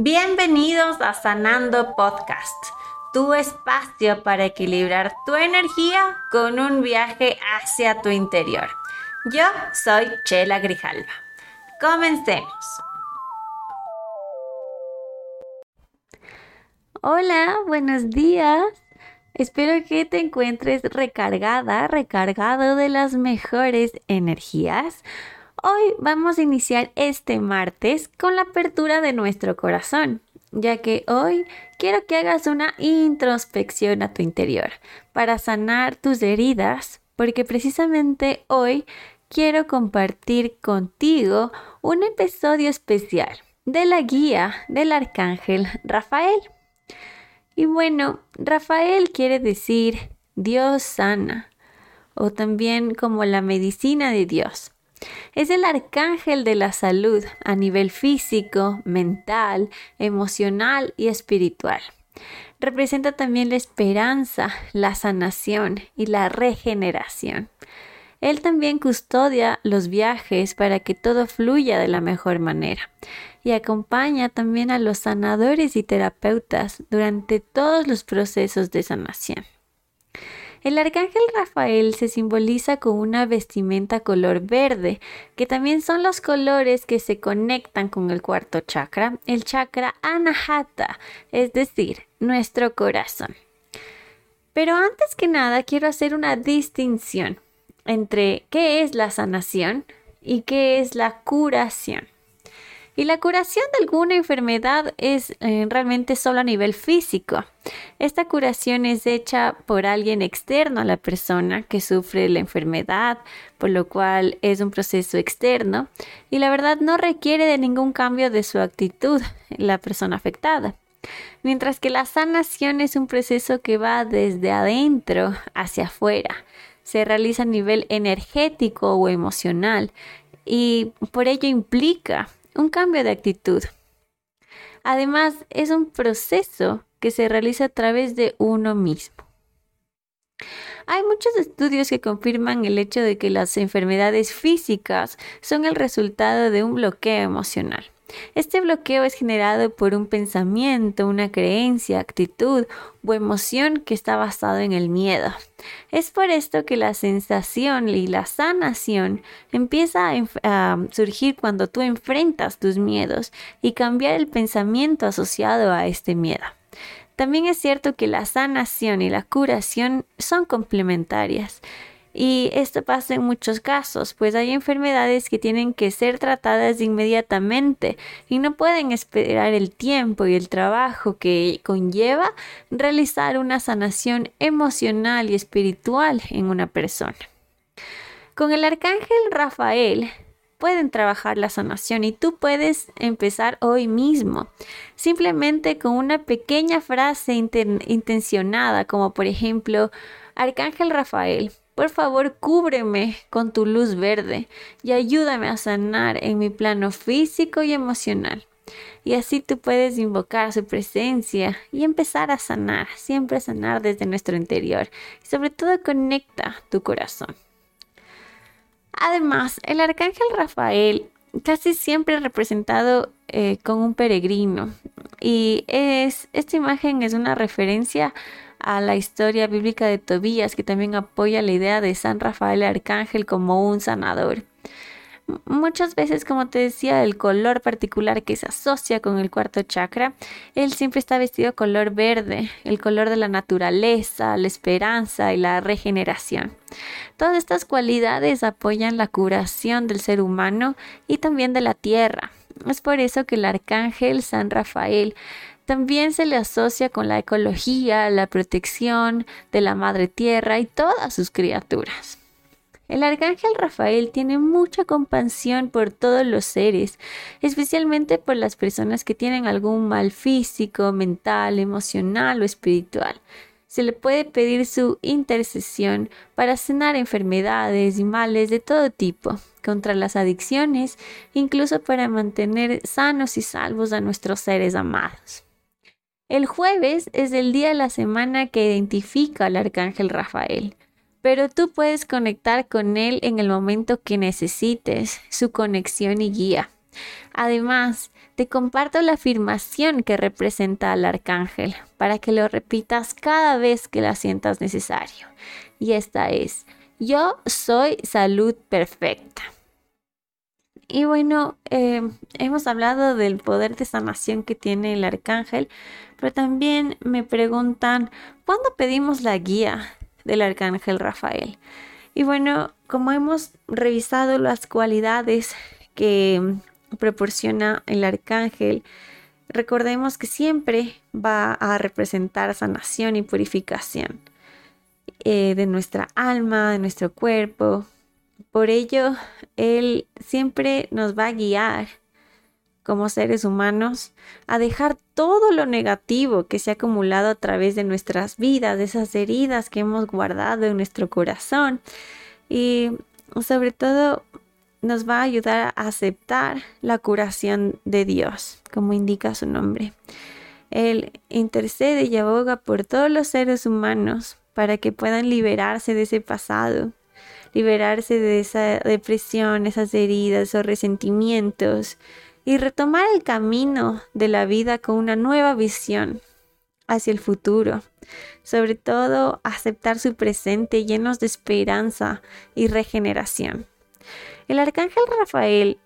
Bienvenidos a Sanando Podcast, tu espacio para equilibrar tu energía con un viaje hacia tu interior. Yo soy Chela Grijalva. Comencemos. Hola, buenos días. Espero que te encuentres recargada, recargado de las mejores energías Hoy vamos a iniciar este martes con la apertura de nuestro corazón, ya que hoy quiero que hagas una introspección a tu interior para sanar tus heridas, porque precisamente hoy quiero compartir contigo un episodio especial de la guía del arcángel Rafael. Y bueno, Rafael quiere decir Dios sana, o también como la medicina de Dios. Es el arcángel de la salud a nivel físico, mental, emocional y espiritual. Representa también la esperanza, la sanación y la regeneración. Él también custodia los viajes para que todo fluya de la mejor manera y acompaña también a los sanadores y terapeutas durante todos los procesos de sanación. El arcángel Rafael se simboliza con una vestimenta color verde, que también son los colores que se conectan con el cuarto chakra, el chakra Anahata, es decir, nuestro corazón. Pero antes que nada quiero hacer una distinción entre qué es la sanación y qué es la curación. Y la curación de alguna enfermedad es eh, realmente solo a nivel físico. Esta curación es hecha por alguien externo a la persona que sufre la enfermedad, por lo cual es un proceso externo y la verdad no requiere de ningún cambio de su actitud la persona afectada. Mientras que la sanación es un proceso que va desde adentro hacia afuera. Se realiza a nivel energético o emocional y por ello implica un cambio de actitud. Además, es un proceso que se realiza a través de uno mismo. Hay muchos estudios que confirman el hecho de que las enfermedades físicas son el resultado de un bloqueo emocional. Este bloqueo es generado por un pensamiento, una creencia, actitud o emoción que está basado en el miedo. Es por esto que la sensación y la sanación empieza a, surgir cuando tú enfrentas tus miedos y cambiar el pensamiento asociado a este miedo. También es cierto que la sanación y la curación son complementarias. Y esto pasa en muchos casos, pues hay enfermedades que tienen que ser tratadas inmediatamente y no pueden esperar el tiempo y el trabajo que conlleva realizar una sanación emocional y espiritual en una persona. Con el arcángel Rafael pueden trabajar la sanación y tú puedes empezar hoy mismo, simplemente con una pequeña frase intencionada, como por ejemplo, Arcángel Rafael, por favor, cúbreme con tu luz verde y ayúdame a sanar en mi plano físico y emocional. Y así tú puedes invocar su presencia y empezar a sanar, siempre sanar desde nuestro interior. Y sobre todo conecta tu corazón. Además, el arcángel Rafael casi siempre representado eh, con un peregrino. Y es, esta imagen es una referencia a la historia bíblica de Tobías, que también apoya la idea de San Rafael Arcángel como un sanador. Muchas veces, como te decía, el color particular que se asocia con el cuarto chakra, él siempre está vestido color verde, el color de la naturaleza, la esperanza y la regeneración. Todas estas cualidades apoyan la curación del ser humano y también de la tierra. Es por eso que el arcángel San Rafael también se le asocia con la ecología, la protección de la madre tierra y todas sus criaturas. El arcángel Rafael tiene mucha compasión por todos los seres, especialmente por las personas que tienen algún mal físico, mental, emocional o espiritual. Se le puede pedir su intercesión para sanar enfermedades y males de todo tipo, contra las adicciones, incluso para mantener sanos y salvos a nuestros seres amados. El jueves es el día de la semana que identifica al arcángel Rafael, pero tú puedes conectar con él en el momento que necesites su conexión y guía. Además, te comparto la afirmación que representa al arcángel para que lo repitas cada vez que la sientas necesario. Y esta es, yo soy salud perfecta. Y bueno, em, hemos hablado del poder de sanación que tiene el arcángel, pero también me preguntan, ¿cuándo pedimos la guía del arcángel Rafael? Y bueno, como hemos revisado las cualidades que proporciona el arcángel, recordemos que siempre va a representar sanación y purificación eh, de nuestra alma, de nuestro cuerpo, por ello, Él siempre nos va a guiar como seres humanos a dejar todo lo negativo que se ha acumulado a través de nuestras vidas, de esas heridas que hemos guardado en nuestro corazón. Y sobre todo nos va a ayudar a aceptar la curación de Dios, como indica su nombre. Él intercede y aboga por todos los seres humanos para que puedan liberarse de ese pasado, liberarse de esa depresión, esas heridas o resentimientos y retomar el camino de la vida con una nueva visión hacia el futuro. Sobre todo, aceptar su presente llenos de esperanza y regeneración. El arcángel Rafael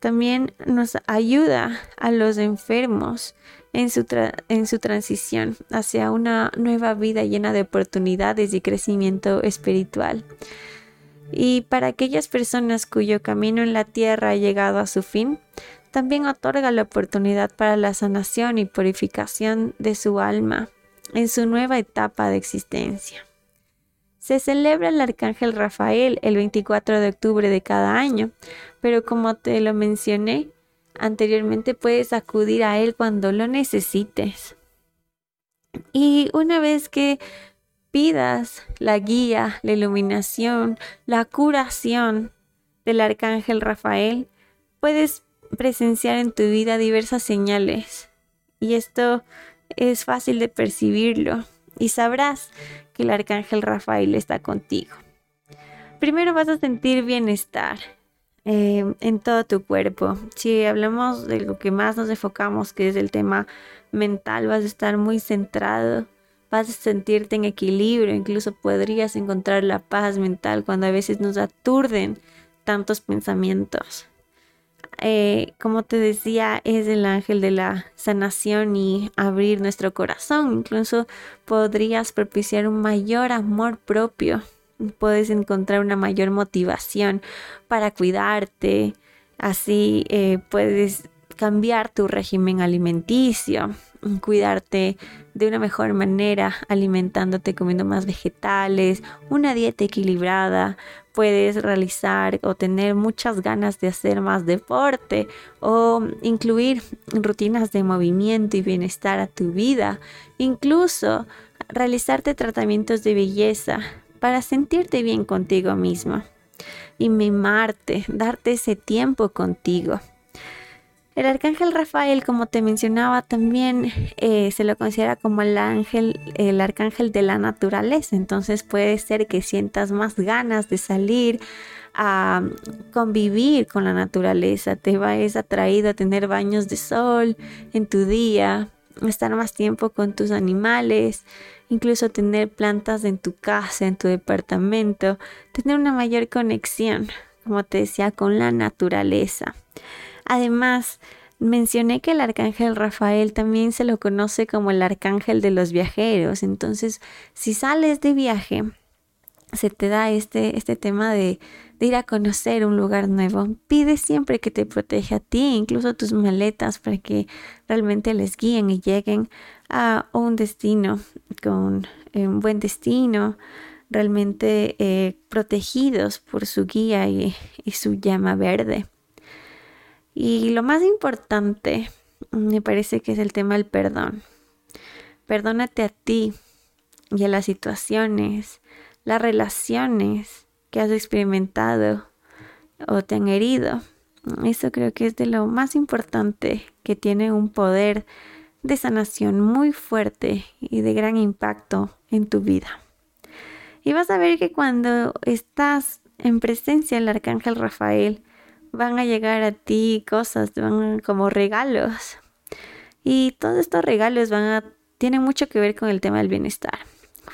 también nos ayuda a los enfermos en su, en su transición hacia una nueva vida llena de oportunidades y crecimiento espiritual. Y para aquellas personas cuyo camino en la tierra ha llegado a su fin, también otorga la oportunidad para la sanación y purificación de su alma en su nueva etapa de existencia. Se celebra el Arcángel Rafael el 24 de octubre de cada año, pero como te lo mencioné anteriormente, puedes acudir a él cuando lo necesites. Y una vez que pidas la guía, la iluminación, la curación del arcángel Rafael, puedes presenciar en tu vida diversas señales. Y esto es fácil de percibirlo y sabrás que el arcángel Rafael está contigo. Primero vas a sentir bienestar eh, en todo tu cuerpo. Si hablamos de lo que más nos enfocamos, que es el tema mental, vas a estar muy centrado vas a sentirte en equilibrio, incluso podrías encontrar la paz mental cuando a veces nos aturden tantos pensamientos. Eh, como te decía, es el ángel de la sanación y abrir nuestro corazón. Incluso podrías propiciar un mayor amor propio. Puedes encontrar una mayor motivación para cuidarte. Así eh, puedes cambiar tu régimen alimenticio cuidarte de una mejor manera, alimentándote, comiendo más vegetales, una dieta equilibrada. Puedes realizar o tener muchas ganas de hacer más deporte o incluir rutinas de movimiento y bienestar a tu vida. Incluso realizarte tratamientos de belleza para sentirte bien contigo mismo y mimarte, darte ese tiempo contigo. El arcángel Rafael, como te mencionaba, también eh, se lo considera como el ángel, el arcángel de la naturaleza. Entonces puede ser que sientas más ganas de salir a convivir con la naturaleza. Te vayas atraído a tener baños de sol en tu día, estar más tiempo con tus animales, incluso tener plantas en tu casa, en tu departamento, tener una mayor conexión, como te decía, con la naturaleza. Además, mencioné que el arcángel Rafael también se lo conoce como el arcángel de los viajeros. Entonces, si sales de viaje, se te da este, este tema de, ir a conocer un lugar nuevo. Pide siempre que te proteja a ti, incluso tus maletas, para que realmente les guíen y lleguen a un destino con eh, un buen destino, realmente eh, protegidos por su guía y su llama verde. Y lo más importante me parece que es el tema del perdón. Perdónate a ti y a las situaciones, las relaciones que has experimentado o te han herido. Eso creo que es de lo más importante que tiene un poder de sanación muy fuerte y de gran impacto en tu vida. Y vas a ver que cuando estás en presencia del arcángel Rafael, van a llegar a ti cosas, van como regalos. Y todos estos regalos van a tienen mucho que ver con el tema del bienestar.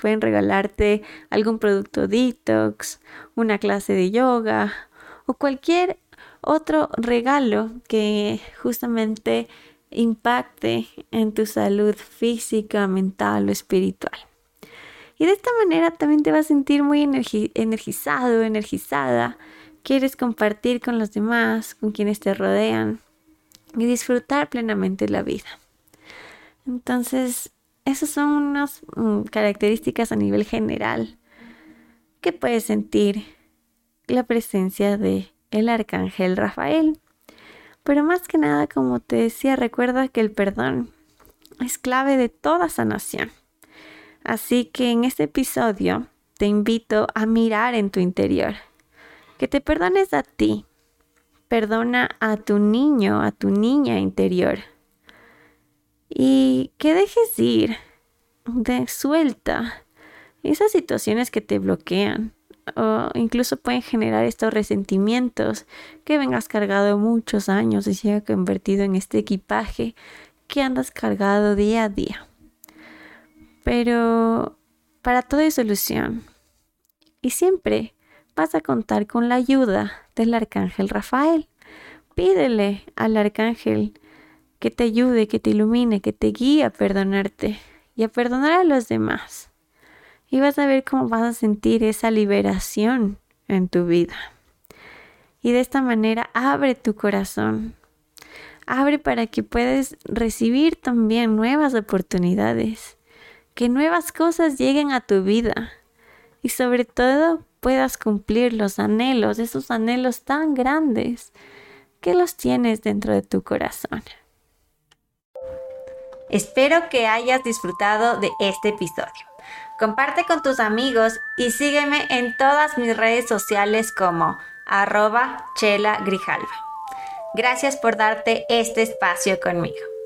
Pueden regalarte algún producto detox, una clase de yoga o cualquier otro regalo que justamente impacte en tu salud física, mental o espiritual. Y de esta manera también te vas a sentir muy energizado, energizada. Quieres compartir con los demás, con quienes te rodean y disfrutar plenamente la vida. Entonces, esas son unas mm, características a nivel general que puedes sentir la presencia de el arcángel Rafael. Pero más que nada, como te decía, recuerda que el perdón es clave de toda sanación. Así que en este episodio te invito a mirar en tu interior, que te perdones a ti, perdona a tu niño, a tu niña interior y que dejes ir, de suelta esas situaciones que te bloquean o incluso pueden generar estos resentimientos que vengas cargado muchos años y se ha convertido en este equipaje que andas cargado día a día. Pero para todo hay solución. Y siempre vas a contar con la ayuda del arcángel Rafael. Pídele al arcángel que te ayude, que te ilumine, que te guíe a perdonarte y a perdonar a los demás. Y vas a ver cómo vas a sentir esa liberación en tu vida. Y de esta manera abre tu corazón. Abre para que puedas recibir también nuevas oportunidades. Que nuevas cosas lleguen a tu vida. Y sobre todo puedas cumplir los anhelos, esos anhelos tan grandes que los tienes dentro de tu corazón. Espero que hayas disfrutado de este episodio. Comparte con tus amigos y sígueme en todas mis redes sociales como arroba chela grijalva. Gracias por darte este espacio conmigo.